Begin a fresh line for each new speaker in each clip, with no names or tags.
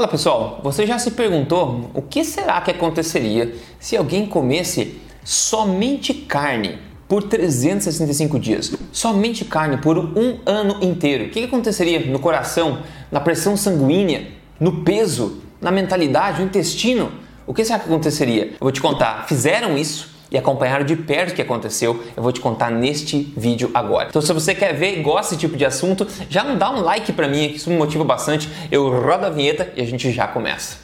Fala pessoal, você já se perguntou o que será que aconteceria se alguém comesse somente carne por 365 dias? Somente carne por um ano inteiro. O que aconteceria no coração, na pressão sanguínea, no peso, na mentalidade, no intestino? O que será que aconteceria? Eu vou te contar. Fizeram isso e acompanharam de perto o que aconteceu, eu vou te contar neste vídeo agora. Então, se você quer ver e gosta desse tipo de assunto, já não dá um like para mim, que isso me motiva bastante. Eu rodo a vinheta e a gente já começa.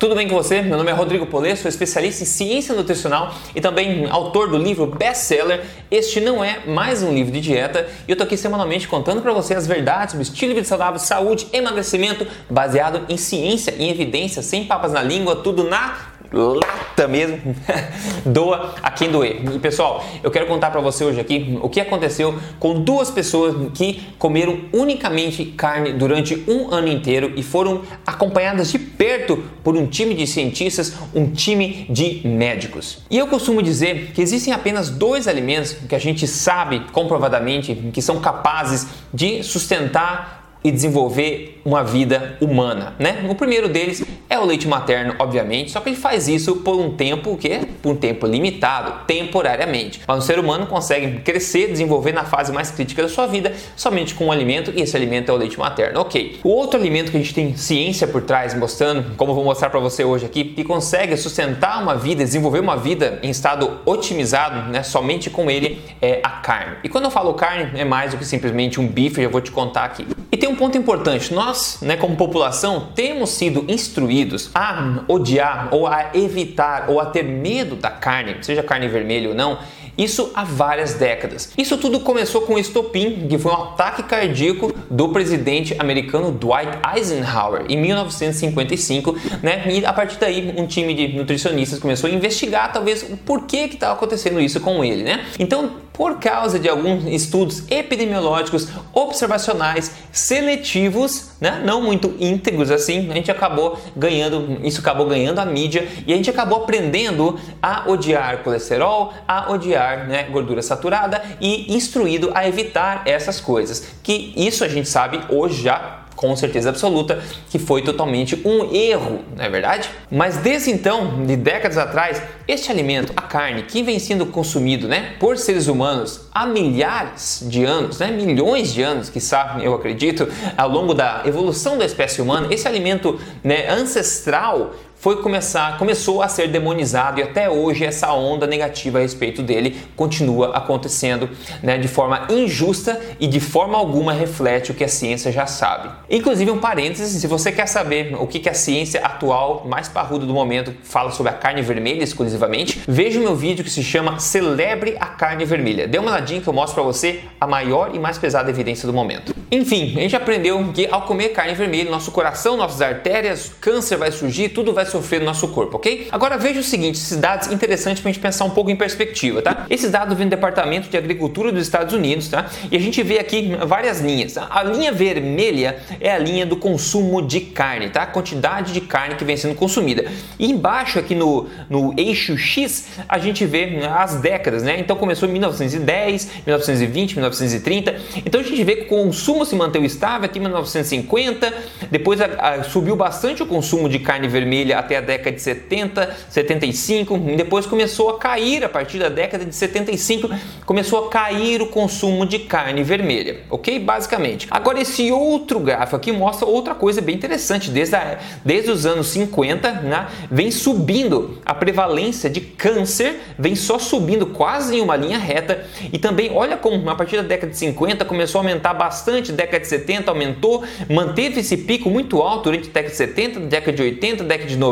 Tudo bem com você? Meu nome é Rodrigo Polê, sou especialista em ciência nutricional e também autor do livro best-seller Este Não É Mais Um Livro de Dieta e eu tô aqui semanalmente contando para você as verdades sobre estilo de vida saudável, saúde, emagrecimento baseado em ciência, em evidência, sem papas na língua, tudo na lata mesmo, doa a quem doer. E pessoal, eu quero contar para você hoje aqui o que aconteceu com duas pessoas que comeram unicamente carne durante um ano inteiro e foram acompanhadas de perto por um time de cientistas, um time de médicos. E eu costumo dizer que existem apenas dois alimentos que a gente sabe comprovadamente que são capazes de sustentar e desenvolver uma vida humana, né? O primeiro deles é o leite materno, obviamente, só que ele faz isso por um tempo que por um tempo limitado, temporariamente. Mas o ser humano consegue crescer, desenvolver na fase mais crítica da sua vida somente com um alimento e esse alimento é o leite materno. OK. O outro alimento que a gente tem ciência por trás mostrando, como eu vou mostrar para você hoje aqui, que consegue sustentar uma vida, desenvolver uma vida em estado otimizado, né, somente com ele é a carne. E quando eu falo carne, é mais do que simplesmente um bife, eu vou te contar aqui. E tem um ponto importante: nós, né, como população, temos sido instruídos a odiar ou a evitar ou a ter medo da carne, seja carne vermelha ou não, isso há várias décadas. Isso tudo começou com o estopim, que foi um ataque cardíaco do presidente americano Dwight Eisenhower em 1955, né? E a partir daí um time de nutricionistas começou a investigar talvez o porquê que estava acontecendo isso com ele, né? Então, por causa de alguns estudos epidemiológicos observacionais seletivos, né? não muito íntegros assim, a gente acabou ganhando, isso acabou ganhando a mídia e a gente acabou aprendendo a odiar colesterol, a odiar né, gordura saturada e instruído a evitar essas coisas. Que isso a gente sabe hoje já com certeza absoluta que foi totalmente um erro, não é verdade? Mas desde então, de décadas atrás, este alimento, a carne, que vem sendo consumido né, por seres humanos há milhares de anos, né, milhões de anos, que sabem, eu acredito, ao longo da evolução da espécie humana, esse alimento né, ancestral foi começar, começou a ser demonizado e até hoje essa onda negativa a respeito dele continua acontecendo né, de forma injusta e de forma alguma reflete o que a ciência já sabe. Inclusive um parênteses, se você quer saber o que, que a ciência atual mais parruda do momento fala sobre a carne vermelha exclusivamente, veja o meu vídeo que se chama Celebre a carne vermelha. Dê uma olhadinha que eu mostro para você a maior e mais pesada evidência do momento. Enfim, a gente aprendeu que ao comer carne vermelha, nosso coração, nossas artérias, câncer vai surgir, tudo vai sofrer no nosso corpo, ok? Agora veja o seguinte, esses dados interessantes para a gente pensar um pouco em perspectiva, tá? Esses dados vêm do Departamento de Agricultura dos Estados Unidos, tá? E a gente vê aqui várias linhas. Tá? A linha vermelha é a linha do consumo de carne, tá? A quantidade de carne que vem sendo consumida. E embaixo aqui no, no eixo X a gente vê as décadas, né? Então começou em 1910, 1920, 1930. Então a gente vê que o consumo se manteve estável até 1950, depois a, a, subiu bastante o consumo de carne vermelha até a década de 70, 75, depois começou a cair a partir da década de 75, começou a cair o consumo de carne vermelha, ok? Basicamente. Agora esse outro gráfico aqui mostra outra coisa bem interessante, desde, a, desde os anos 50, né, vem subindo a prevalência de câncer, vem só subindo quase em uma linha reta e também olha como a partir da década de 50 começou a aumentar bastante, década de 70 aumentou, manteve esse pico muito alto durante a década de 70, década de 80, década de 90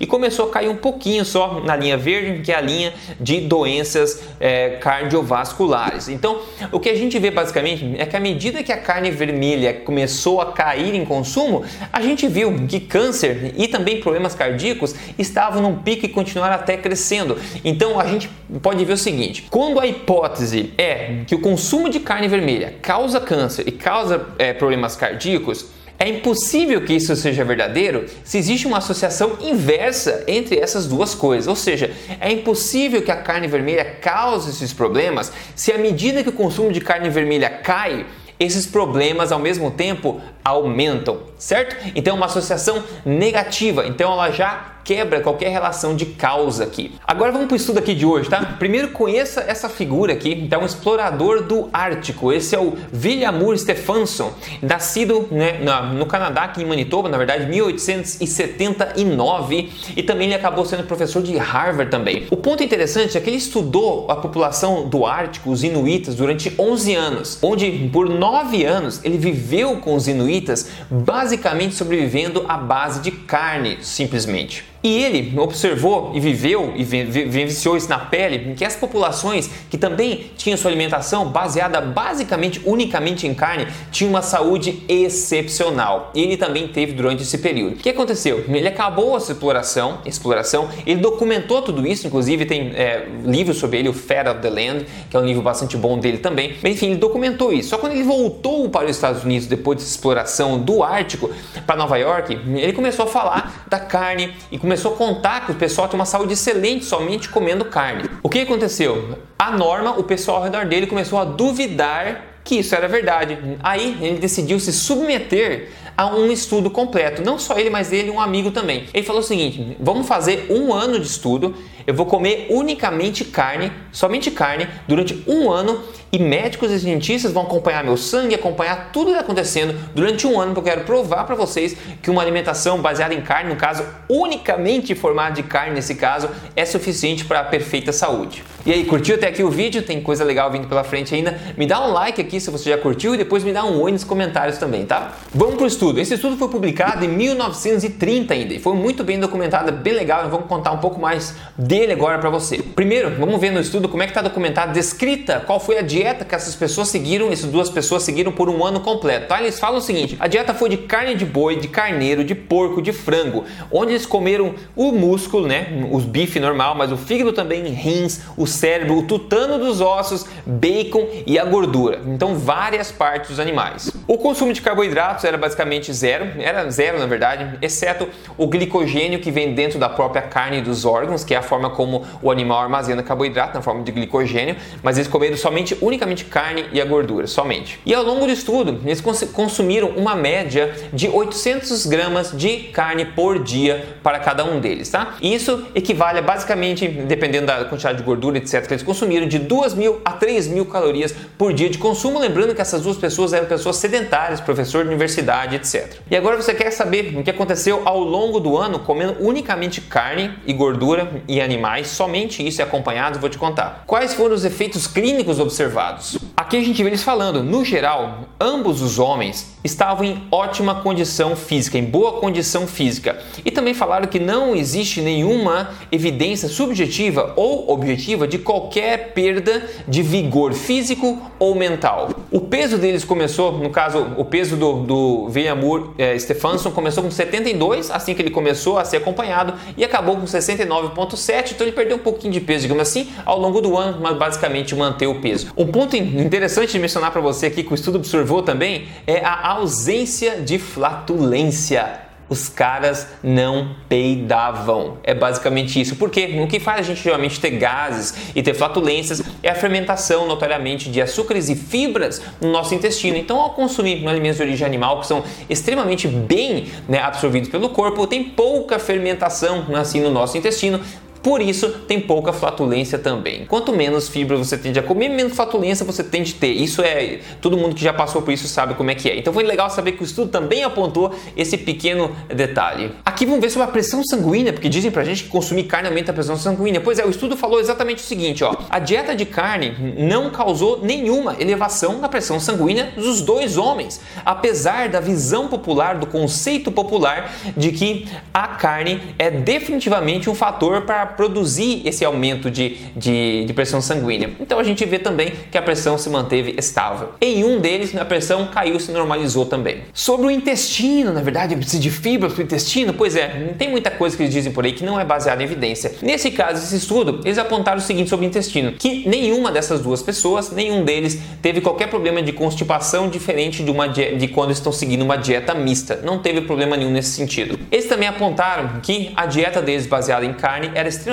e começou a cair um pouquinho só na linha verde, que é a linha de doenças é, cardiovasculares. Então, o que a gente vê basicamente é que à medida que a carne vermelha começou a cair em consumo, a gente viu que câncer e também problemas cardíacos estavam num pico e continuaram até crescendo. Então, a gente pode ver o seguinte: quando a hipótese é que o consumo de carne vermelha causa câncer e causa é, problemas cardíacos, É impossível que isso seja verdadeiro se existe uma associação inversa entre essas duas coisas. Ou seja, é impossível que a carne vermelha cause esses problemas se à medida que o consumo de carne vermelha cai, esses problemas ao mesmo tempo aumentam, certo? Então é uma associação negativa, então ela já quebra qualquer relação de causa aqui. Agora vamos para o estudo aqui de hoje, tá? Primeiro conheça essa figura aqui, então um explorador do Ártico. Esse é o Villamur Stefansson, nascido né, no Canadá, aqui em Manitoba, na verdade, 1879, e também ele acabou sendo professor de Harvard também. O ponto interessante é que ele estudou a população do Ártico, os inuitas, durante 11 anos, onde por 9 anos ele viveu com os inuitas, basicamente sobrevivendo à base de carne, simplesmente. E ele observou e viveu e vivenciou isso na pele que as populações que também tinham sua alimentação baseada basicamente unicamente em carne tinham uma saúde excepcional. Ele também teve durante esse período. O que aconteceu? Ele acabou essa exploração, exploração, ele documentou tudo isso, inclusive tem é, sobre ele, o Fat of the Land, que é um livro bastante bom dele também. Mas, enfim, ele documentou isso. Só quando ele voltou para os Estados Unidos depois dessa exploração do Ártico para Nova York, ele começou a falar da carne e começou começou a contar que o pessoal tem uma saúde excelente somente comendo carne. O que aconteceu? A norma, o pessoal ao redor dele começou a duvidar que isso era verdade. Aí ele decidiu se submeter a um estudo completo. Não só ele, mas ele e um amigo também. Ele falou o seguinte: vamos fazer um ano de estudo. Eu vou comer unicamente carne, somente carne, durante um ano e médicos e cientistas vão acompanhar meu sangue, acompanhar tudo que está acontecendo durante um ano, porque eu quero provar para vocês que uma alimentação baseada em carne, no caso, unicamente formada de carne nesse caso, é suficiente para a perfeita saúde. E aí, curtiu até aqui o vídeo? Tem coisa legal vindo pela frente ainda? Me dá um like aqui se você já curtiu e depois me dá um oi nos comentários também, tá? Vamos pro estudo. Esse estudo foi publicado em 1930 ainda e foi muito bem documentado, bem legal. Vamos contar um pouco mais dele agora para você. Primeiro, vamos ver no estudo como é que está documentado, descrita qual foi a dieta que essas pessoas seguiram, essas duas pessoas seguiram por um ano completo. Tá? Eles falam o seguinte: a dieta foi de carne de boi, de carneiro, de porco, de frango, onde eles comeram o músculo, né, os bife normal, mas o fígado também, rins, o cérebro, o tutano dos ossos, bacon e a gordura. Então várias partes dos animais. O consumo de carboidratos era basicamente zero, era zero na verdade, exceto o glicogênio que vem dentro da própria carne dos órgãos, que é a forma como o animal armazena carboidrato na forma de glicogênio, mas eles comeram somente unicamente carne e a gordura, somente. E ao longo do estudo, eles consumiram uma média de 800 gramas de carne por dia para cada um deles, tá? Isso equivale a basicamente, dependendo da quantidade de gordura, etc., que eles consumiram, de 2 mil a 3 mil calorias por dia de consumo. Lembrando que essas duas pessoas eram pessoas sedentárias, professor de universidade, etc. E agora você quer saber o que aconteceu ao longo do ano comendo unicamente carne e gordura e animais, somente isso é acompanhado, vou te contar. Quais foram os efeitos clínicos observados? Aqui a gente vê eles falando, no geral, ambos os homens estavam em ótima condição física, em boa condição física. E também falaram que não existe nenhuma evidência subjetiva ou objetiva de qualquer perda de vigor físico ou mental. O peso deles começou, no caso, o peso do, do Villamur é, Stefansson começou com 72, assim que ele começou a ser acompanhado, e acabou com 69,7, então ele perdeu um pouquinho de peso, digamos assim, ao longo do ano, mas basicamente manteve o peso. Um ponto interessante mencionar para você aqui que o estudo observou também é a ausência de flatulência os caras não peidavam. É basicamente isso. Porque o que faz a gente geralmente ter gases e ter flatulências é a fermentação, notoriamente, de açúcares e fibras no nosso intestino. Então, ao consumir alimentos de origem animal que são extremamente bem né, absorvidos pelo corpo, tem pouca fermentação assim no nosso intestino, por isso, tem pouca flatulência também. Quanto menos fibra você tende a comer, menos flatulência você tende a ter. Isso é. Todo mundo que já passou por isso sabe como é que é. Então foi legal saber que o estudo também apontou esse pequeno detalhe. Aqui vamos ver sobre a pressão sanguínea, porque dizem pra gente que consumir carne aumenta a pressão sanguínea. Pois é, o estudo falou exatamente o seguinte: ó. A dieta de carne não causou nenhuma elevação na pressão sanguínea dos dois homens, apesar da visão popular, do conceito popular de que a carne é definitivamente um fator para produzir esse aumento de, de, de, pressão sanguínea. Então a gente vê também que a pressão se manteve estável. Em um deles, a pressão caiu, se normalizou também. Sobre o intestino, na verdade, precisa de fibras para o intestino? Pois é, tem muita coisa que eles dizem por aí que não é baseada em evidência. Nesse caso, esse estudo, eles apontaram o seguinte sobre o intestino, que nenhuma dessas duas pessoas, nenhum deles teve qualquer problema de constipação diferente de, uma de quando estão seguindo uma dieta mista. Não teve problema nenhum nesse sentido. Eles também apontaram que a dieta deles baseada em carne era extremamente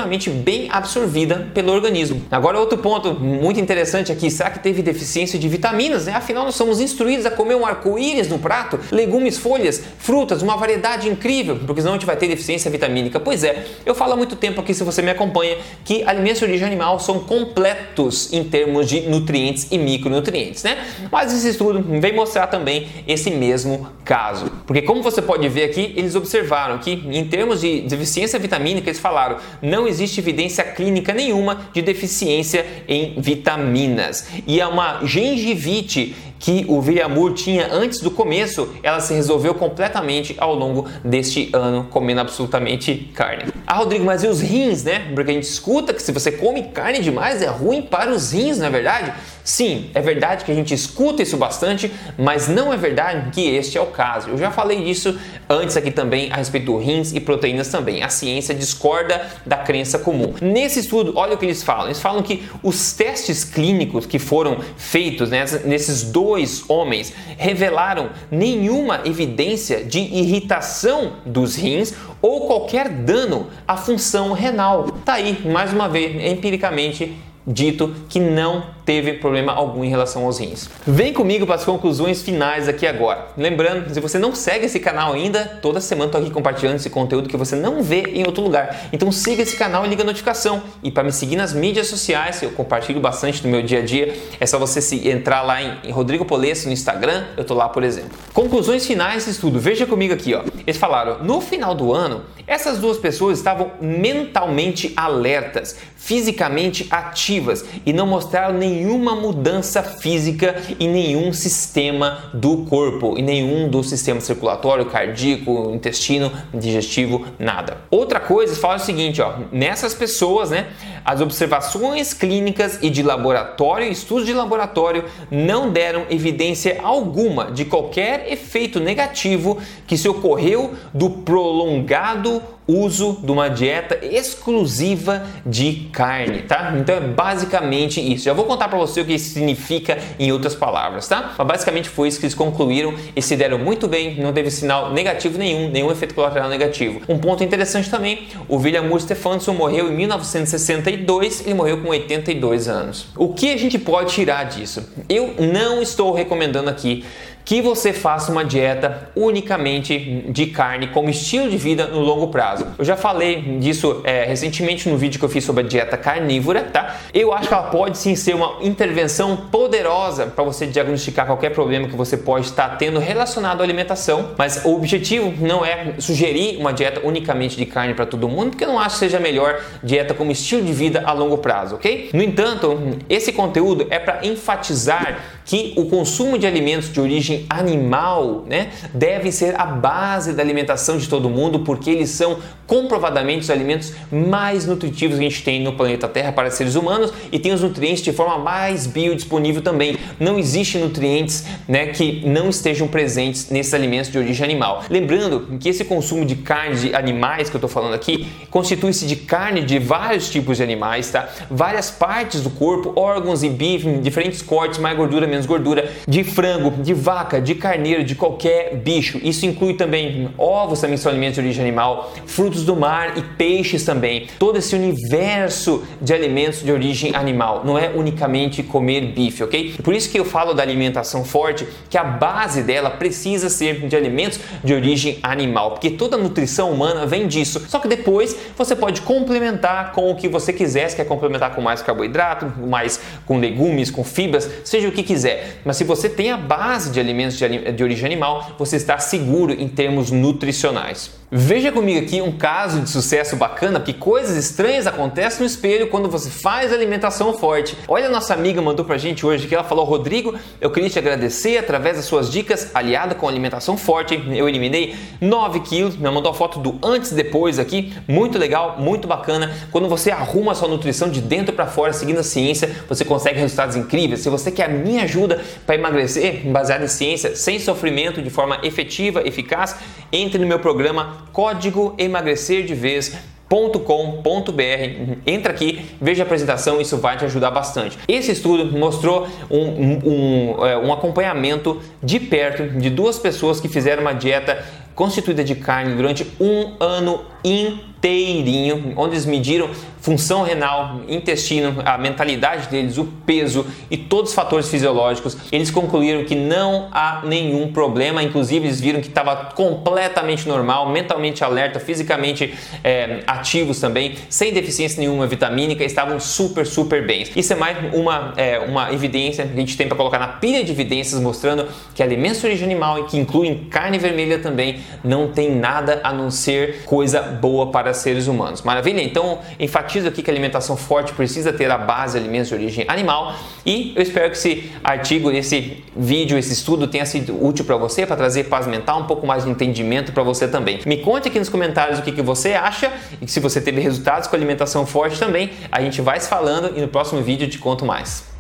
bem absorvida pelo organismo. Agora, outro ponto muito interessante aqui, será que teve deficiência de vitaminas? Né? Afinal, nós somos instruídos a comer um arco-íris no prato, legumes, folhas, frutas, uma variedade incrível, porque senão a gente vai ter deficiência vitamínica. Pois é, eu falo há muito tempo aqui, se você me acompanha, que alimentos de origem animal são completos em termos de nutrientes e micronutrientes, né? Mas esse estudo vem mostrar também esse mesmo caso. Porque como você pode ver aqui, eles observaram que em termos de deficiência vitamínica, eles falaram, não existe evidência clínica nenhuma de deficiência em vitaminas. E é uma gengivite que o Villamur tinha antes do começo, ela se resolveu completamente ao longo deste ano, comendo absolutamente carne. Ah, Rodrigo, mas e os rins, né? Porque a gente escuta que se você come carne demais é ruim para os rins, não é verdade? Sim, é verdade que a gente escuta isso bastante, mas não é verdade que este é o caso. Eu já falei disso antes aqui também a respeito do rins e proteínas também. A ciência discorda da crença comum. Nesse estudo, olha o que eles falam. Eles falam que os testes clínicos que foram feitos né, nesses dois homens revelaram nenhuma evidência de irritação dos rins ou qualquer dano à função renal. Tá aí, mais uma vez, empiricamente dito que não teve problema algum em relação aos rins. Vem comigo para as conclusões finais aqui agora. Lembrando, se você não segue esse canal ainda, toda semana estou aqui compartilhando esse conteúdo que você não vê em outro lugar. Então siga esse canal e liga a notificação. E para me seguir nas mídias sociais, eu compartilho bastante do meu dia a dia, é só você se entrar lá em Rodrigo Polesso no Instagram, eu tô lá, por exemplo. Conclusões finais desse estudo. Veja comigo aqui, ó. Eles falaram, no final do ano, essas duas pessoas estavam mentalmente alertas, fisicamente ativas e não mostraram nenhuma mudança física em nenhum sistema do corpo, em nenhum do sistema circulatório, cardíaco, intestino, digestivo, nada. Outra coisa, fala o seguinte, ó, nessas pessoas, né, as observações clínicas e de laboratório, estudos de laboratório não deram evidência alguma de qualquer efeito negativo que se ocorreu do prolongado uso de uma dieta exclusiva de carne, tá? Então é basicamente isso. Já vou contar para você o que isso significa em outras palavras, tá? Mas basicamente foi isso que eles concluíram e se deram muito bem, não teve sinal negativo nenhum, nenhum efeito colateral negativo. Um ponto interessante também, o William Moore morreu em 1962, ele morreu com 82 anos. O que a gente pode tirar disso? Eu não estou recomendando aqui que você faça uma dieta unicamente de carne como estilo de vida no longo prazo. Eu já falei disso é, recentemente no vídeo que eu fiz sobre a dieta carnívora, tá? Eu acho que ela pode sim ser uma intervenção poderosa para você diagnosticar qualquer problema que você pode estar tendo relacionado à alimentação, mas o objetivo não é sugerir uma dieta unicamente de carne para todo mundo, porque eu não acho que seja melhor dieta como estilo de vida a longo prazo, ok? No entanto, esse conteúdo é para enfatizar que o consumo de alimentos de origem animal né, deve ser a base da alimentação de todo mundo, porque eles são comprovadamente os alimentos mais nutritivos que a gente tem no planeta Terra para seres humanos e tem os nutrientes de forma mais biodisponível também. Não existe nutrientes né, que não estejam presentes nesses alimentos de origem animal. Lembrando que esse consumo de carne de animais que eu estou falando aqui constitui-se de carne de vários tipos de animais, tá? Várias partes do corpo, órgãos e bife, diferentes cortes, mais gordura, menos gordura, de frango, de vaca, de carneiro, de qualquer bicho. Isso inclui também ovos, também são alimentos de origem animal, frutos frutos do mar e peixes também. Todo esse universo de alimentos de origem animal, não é unicamente comer bife, ok? Por isso que eu falo da alimentação forte, que a base dela precisa ser de alimentos de origem animal, porque toda a nutrição humana vem disso. Só que depois você pode complementar com o que você quiser, se quer complementar com mais carboidrato, mais com legumes, com fibras, seja o que quiser. Mas se você tem a base de alimentos de, de origem animal, você está seguro em termos nutricionais. Veja comigo aqui um caso de sucesso bacana, porque coisas estranhas acontecem no espelho quando você faz alimentação forte. Olha, nossa amiga mandou pra gente hoje que ela falou: Rodrigo, eu queria te agradecer através das suas dicas, aliada com alimentação forte. Eu eliminei 9 quilos, me mandou a foto do antes e depois aqui, muito legal, muito bacana. Quando você arruma a sua nutrição de dentro para fora, seguindo a ciência, você consegue resultados incríveis. Se você quer a minha ajuda para emagrecer, baseado em ciência, sem sofrimento, de forma efetiva, eficaz, entre no meu programa código emagrecer de vez com.br. Entra aqui, veja a apresentação, isso vai te ajudar bastante. Esse estudo mostrou um, um, um, é, um acompanhamento de perto de duas pessoas que fizeram uma dieta constituída de carne durante um ano inteirinho, onde eles mediram função renal, intestino, a mentalidade deles, o peso e todos os fatores fisiológicos. Eles concluíram que não há nenhum problema, inclusive eles viram que estava completamente normal, mentalmente alerta, fisicamente é, ativos também, sem deficiência nenhuma vitamínica, estavam super, super bem. Isso é mais uma, é, uma evidência que a gente tem para colocar na pilha de evidências mostrando que alimentos de origem animal, que incluem carne vermelha também, não tem nada a não ser coisa boa para seres humanos. Maravilha? Então, enfatizo aqui que a alimentação forte precisa ter a base de alimentos de origem animal e eu espero que esse artigo, esse vídeo, esse estudo tenha sido útil para você, para trazer paz mental, um pouco mais de entendimento para você também. Me conte aqui nos comentários o que, que você acha e se você teve resultados com alimentação forte também. A gente vai se falando e no próximo vídeo te conto mais.